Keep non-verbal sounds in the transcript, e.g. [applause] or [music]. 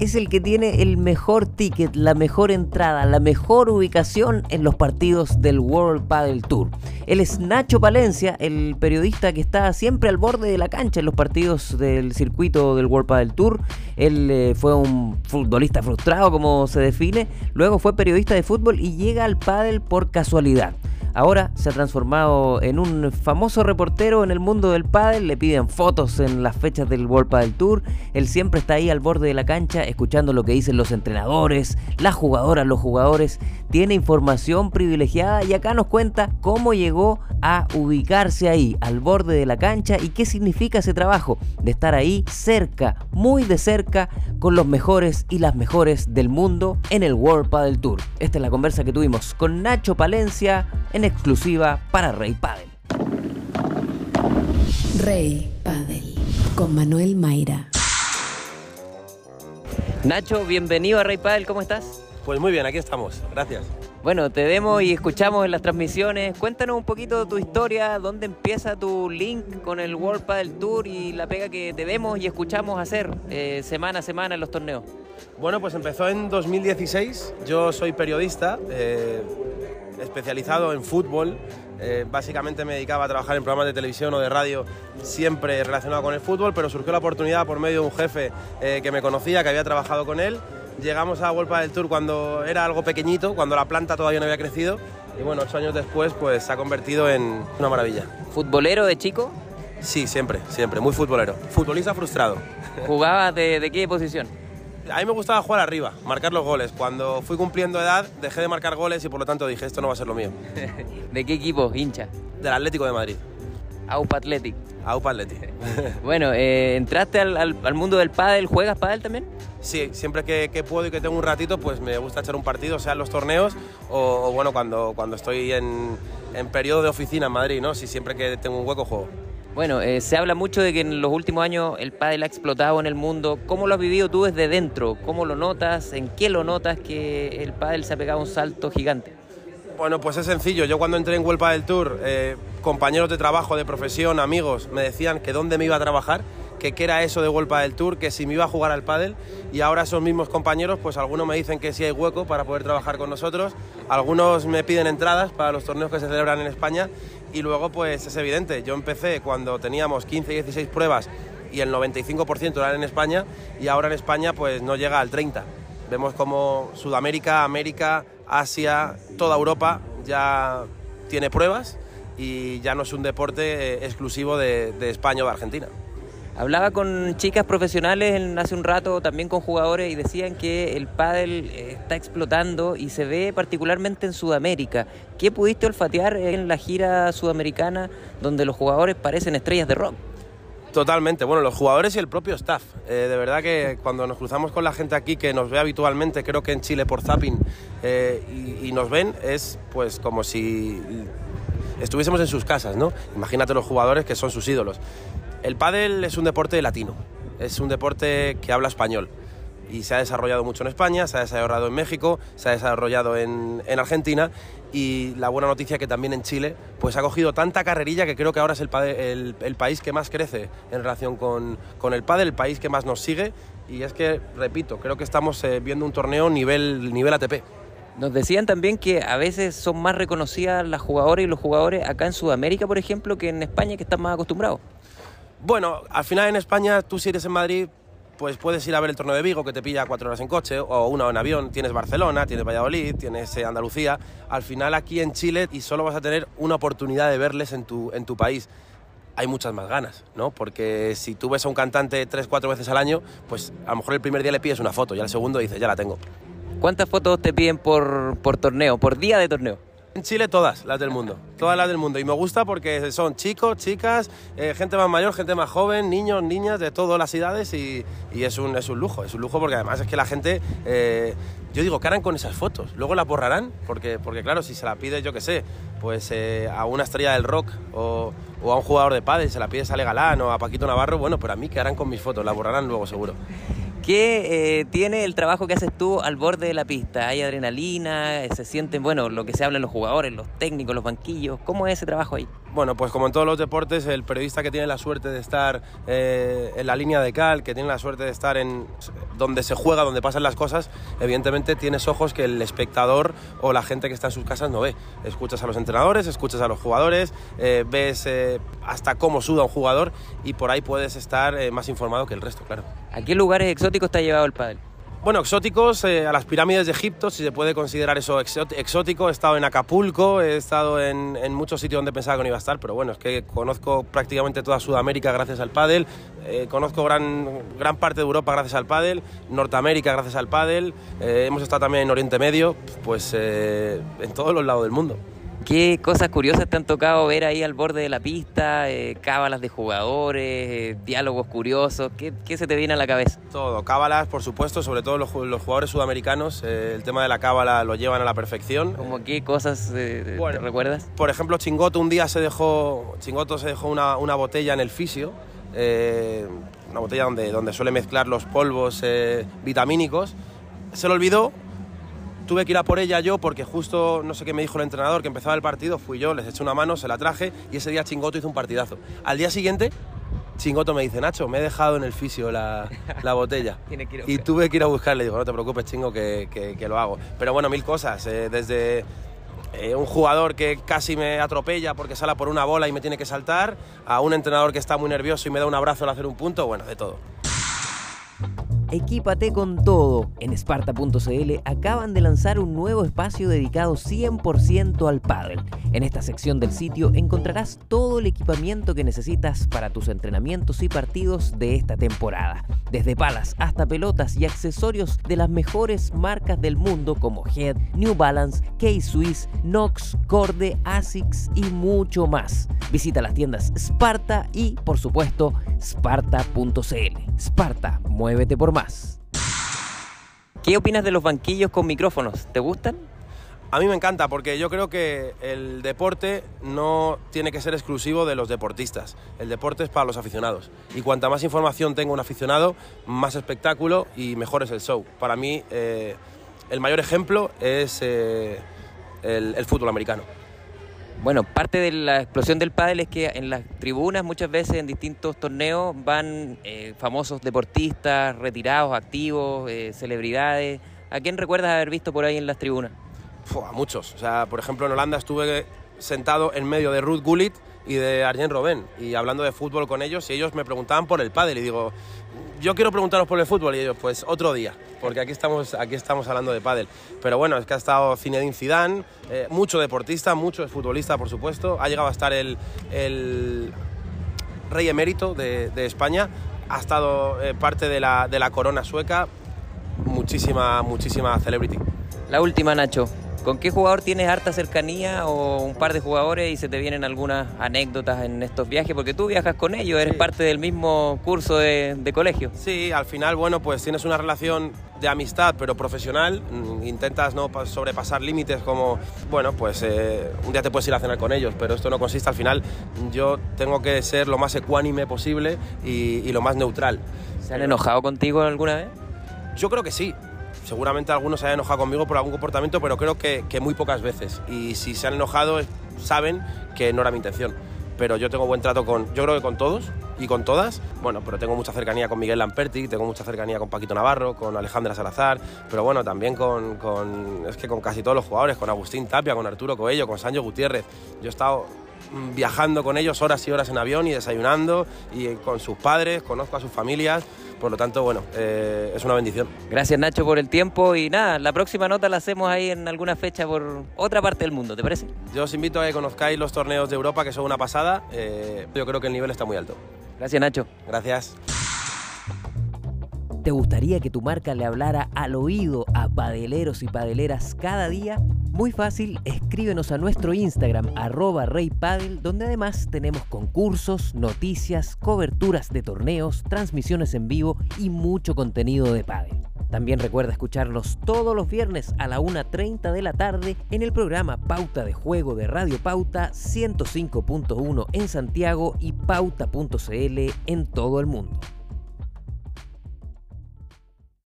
es el que tiene el mejor ticket, la mejor entrada, la mejor ubicación en los partidos del World Padel Tour. Él es Nacho Palencia, el periodista que está siempre al borde de la cancha en los partidos del circuito del World Padel Tour. Él eh, fue un futbolista frustrado, como se define, luego fue periodista de fútbol y llega al pádel por casualidad. Ahora se ha transformado en un famoso reportero en el mundo del pádel, le piden fotos en las fechas del World Padel Tour, él siempre está ahí al borde de la cancha escuchando lo que dicen los entrenadores, las jugadoras, los jugadores, tiene información privilegiada y acá nos cuenta cómo llegó a ubicarse ahí, al borde de la cancha y qué significa ese trabajo de estar ahí cerca, muy de cerca, con los mejores y las mejores del mundo en el World Padel Tour. Esta es la conversa que tuvimos con Nacho Palencia en exclusiva para Rey Padel. Rey Padel con Manuel Mayra. Nacho, bienvenido a Rey Padel, ¿cómo estás? Pues muy bien, aquí estamos, gracias. Bueno, te vemos y escuchamos en las transmisiones. Cuéntanos un poquito tu historia, dónde empieza tu link con el World Padel Tour y la pega que te vemos y escuchamos hacer eh, semana a semana en los torneos. Bueno, pues empezó en 2016. Yo soy periodista, eh, especializado en fútbol. Eh, básicamente me dedicaba a trabajar en programas de televisión o de radio, siempre relacionado con el fútbol, pero surgió la oportunidad por medio de un jefe que me conocía, que había trabajado con él Llegamos a World del Tour cuando era algo pequeñito, cuando la planta todavía no había crecido. Y bueno, ocho años después, pues se ha convertido en una maravilla. ¿Futbolero de chico? Sí, siempre, siempre, muy futbolero. Futbolista frustrado. ¿Jugabas de, qué posición? A mí me gustaba jugar arriba, marcar los goles. Cuando fui cumpliendo edad, dejé de marcar goles y por lo tanto dije, esto no va a ser lo mío. [laughs] ¿De qué equipo, hincha? Del Atlético de Madrid. AUPA Athletic. AUPA Athletic. [laughs] bueno, eh, ¿entraste al, al, mundo del pádel? ¿Juegas pádel también? Sí, siempre que, puedo y que tengo un ratito, pues me gusta echar un partido, sea en los torneos o, bueno, cuando, cuando estoy en, en, periodo de oficina en Madrid, ¿no? Si siempre que tengo un hueco juego. Bueno, eh, se habla mucho de que en los últimos años el pádel ha explotado en el mundo. ¿Cómo lo has vivido tú desde dentro? ¿Cómo lo notas? ¿En qué lo notas que el pádel se ha pegado un salto gigante? Bueno, pues es sencillo. Yo cuando entré en Huelpa del Tour, eh, compañeros de trabajo, de profesión, amigos, me decían que dónde me iba a trabajar que qué era eso de World del Tour, que si me iba a jugar al pádel. Y ahora esos mismos compañeros, pues algunos me dicen que sí hay hueco para poder trabajar con nosotros, algunos me piden entradas para los torneos que se celebran en España. Y luego pues es evidente, yo empecé cuando teníamos 15 y 16 pruebas y el 95% eran en España y ahora en España pues no llega al 30. Vemos como Sudamérica, América, Asia, toda Europa ya tiene pruebas y ya no es un deporte eh, exclusivo de, de España o de Argentina. Hablaba con chicas profesionales hace un rato, también con jugadores, y decían que el pádel eh, está explotando y se ve particularmente en Sudamérica. ¿Qué pudiste olfatear en la gira sudamericana donde los jugadores parecen estrellas de rock? Totalmente, bueno, los jugadores y el propio staff. Eh, de verdad que cuando nos cruzamos con la gente aquí que nos ve habitualmente, creo que en Chile por zapping, eh, y, y, nos ven, es pues como si estuviésemos en sus casas, ¿no? Imagínate los jugadores que son sus ídolos. El pádel es un deporte latino, es un deporte que habla español y se ha desarrollado mucho en España, se ha desarrollado en México, se ha desarrollado en, Argentina y la buena noticia que también en Chile pues ha cogido tanta carrerilla que creo que ahora es el, país que más crece en relación con, el pádel, el país que más nos sigue y es que, repito, creo que estamos eh, viendo un torneo nivel ATP. Nos decían también que a veces son más reconocidas las jugadoras y los jugadores acá en Sudamérica, por ejemplo, que en España, que están más acostumbrados. Bueno, al final en España, tú si eres en Madrid, pues puedes ir a ver el torneo de Vigo, que te pilla cuatro horas en coche, o una en avión. Tienes Barcelona, tienes Valladolid, tienes eh, Andalucía. Al final aquí en Chile, y solo vas a tener una oportunidad de verles en tu, en tu país. Hay muchas más ganas, ¿no? Porque si tú ves a un cantante tres, cuatro veces al año, pues a lo mejor el primer día le pides una foto y al segundo dices, ya la tengo. ¿Cuántas fotos te piden por, por torneo, por día de torneo? En Chile todas las del mundo, todas las del mundo. Y me gusta porque son chicos, chicas, eh, gente más mayor, gente más joven, niños, niñas, de todas las edades y, es, un, es un lujo, es un lujo porque además es que la gente, eh, yo digo, ¿qué harán con esas fotos? Luego las borrarán, porque, porque claro, si se la pide, yo qué sé, pues eh, a una estrella del rock o, a un jugador de pádel, se la pide Sale Galán o a Paquito Navarro, bueno, pero a mí, ¿qué harán con mis fotos? Las borrarán luego seguro. ¿Qué eh, tiene el trabajo que haces tú al borde de la pista? ¿Hay adrenalina? ¿Se sienten, bueno, lo que se habla en los jugadores, los técnicos, los banquillos? ¿Cómo es ese trabajo ahí? Bueno, pues como en todos los deportes, el periodista que tiene la suerte de estar eh, en la línea de cal, que tiene la suerte de estar en donde se juega, donde pasan las cosas, evidentemente tienes ojos que el espectador o la gente que está en sus casas no ve. Escuchas a los entrenadores, escuchas a los jugadores, eh, ves eh, hasta cómo suda un jugador y por ahí puedes estar más informado que el resto, claro. ¿A qué lugares exóticos ha llevado el pádel? Bueno, exóticos, eh, a las pirámides de Egipto, si se puede considerar eso exótico. He estado en Acapulco, he estado en, muchos sitios donde pensaba que no iba a estar, pero bueno, es que conozco prácticamente toda Sudamérica gracias al pádel, eh, conozco gran, gran parte de Europa gracias al pádel, Norteamérica gracias al pádel, eh, hemos estado también en Oriente Medio, pues en todos los lados del mundo. ¿Qué cosas curiosas te han tocado ver ahí al borde de la pista? Eh, cábalas de jugadores, eh, diálogos curiosos. ¿Qué, se te viene a la cabeza? Todo, cábalas, por supuesto, sobre todo los, jugadores sudamericanos. Eh, el tema de la cábala lo llevan a la perfección. ¿Cómo qué cosas te recuerdas? Por ejemplo, Chingoto un día se dejó, Chingoto se dejó una, botella en el fisio. una botella donde, donde suele mezclar los polvos vitamínicos. Se lo olvidó Tuve que ir a por ella yo porque justo no sé qué me dijo el entrenador que empezaba el partido, fui yo, les eché una mano, se la traje y ese día Chingoto hizo un partidazo. Al día siguiente, Chingoto me dice, Nacho, me he dejado en el fisio la, [laughs] botella. y tuve que ir a buscarle, digo, no te preocupes, chingo, que, lo hago. Pero bueno, mil cosas, eh, desde eh, un jugador que casi me atropella porque sale por una bola y me tiene que saltar, a un entrenador que está muy nervioso y me da un abrazo al hacer un punto, bueno, de todo. Equípate con todo. En Sparta.cl acaban de lanzar un nuevo espacio dedicado 100% al pádel. En esta sección del sitio encontrarás todo el equipamiento que necesitas para tus entrenamientos y partidos de esta temporada. Desde palas hasta pelotas y accesorios de las mejores marcas del mundo como Head, New Balance, K-Swiss, Nox, Corde, Asics y mucho más. Visita las tiendas Sparta y, por supuesto, Sparta.cl. Sparta, muévete por más. ¿Qué opinas de los banquillos con micrófonos? ¿Te gustan? A mí me encanta porque yo creo que el deporte no tiene que ser exclusivo de los deportistas. El deporte es para los aficionados. Y cuanta más información tenga un aficionado, más espectáculo y mejor es el show. Para mí, eh, el mayor ejemplo es eh, el fútbol americano. Bueno, parte de la explosión del pádel es que en las tribunas muchas veces en distintos torneos van eh, famosos deportistas, retirados, activos, eh, celebridades. ¿A quién recuerdas haber visto por ahí en las tribunas? a muchos. O sea, por ejemplo, en Holanda estuve sentado en medio de Ruth Gullit y de Arjen Robben y hablando de fútbol con ellos y ellos me preguntaban por el pádel y digo, yo quiero preguntaros por el fútbol y ellos, pues otro día, porque aquí estamos, aquí estamos hablando de pádel. Pero bueno, es que ha estado Zinedine Zidane, eh, mucho deportista, mucho futbolista, por supuesto. Ha llegado a estar el, rey emérito de, España, ha estado eh, parte de la, de la corona sueca, muchísima, muchísima celebrity. La última, Nacho. ¿Con qué jugador tienes harta cercanía o un par de jugadores y se te vienen algunas anécdotas en estos viajes? Porque tú viajas con ellos, eres parte del mismo curso de, colegio. Sí, al final, bueno, pues tienes una relación de amistad pero profesional, mm, intentas no sobrepasar límites como, bueno, pues eh, un día te puedes ir a cenar con ellos, pero esto no consiste al final, yo tengo que ser lo más ecuánime posible y, y lo más neutral. ¿Se han enojado contigo alguna vez? Yo creo que sí, Seguramente algunos se hayan enojado conmigo por algún comportamiento, pero creo que, muy pocas veces. Y si se han enojado, saben que no era mi intención. Pero yo tengo buen trato con, yo creo que con todos y con todas. Bueno, pero tengo mucha cercanía con Miguel Lamperti, tengo mucha cercanía con Paquito Navarro, con Alejandra Salazar, pero bueno, también con, es que con casi todos los jugadores, con Agustín Tapia, con Arturo Coello, con Sancho Gutiérrez. Yo he estado viajando con ellos horas y horas en avión y desayunando y con sus padres, conozco a sus familias por lo tanto, bueno, eh, es una bendición. Gracias Nacho por el tiempo y nada, la próxima nota la hacemos ahí en alguna fecha por otra parte del mundo, ¿te parece? Yo os invito a que conozcáis los torneos de Europa, que son una pasada. Eh, yo creo que el nivel está muy alto. Gracias Nacho. Gracias. ¿Te gustaría que tu marca le hablara al oído a padeleros y padeleras cada día? Muy fácil, escríbenos a nuestro Instagram arroba reypadel, donde además tenemos concursos, noticias, coberturas de torneos, transmisiones en vivo y mucho contenido de padel. También recuerda escucharnos todos los viernes a la 1.30 de la tarde en el programa Pauta de Juego de Radio Pauta 105.1 en Santiago y pauta.cl en todo el mundo.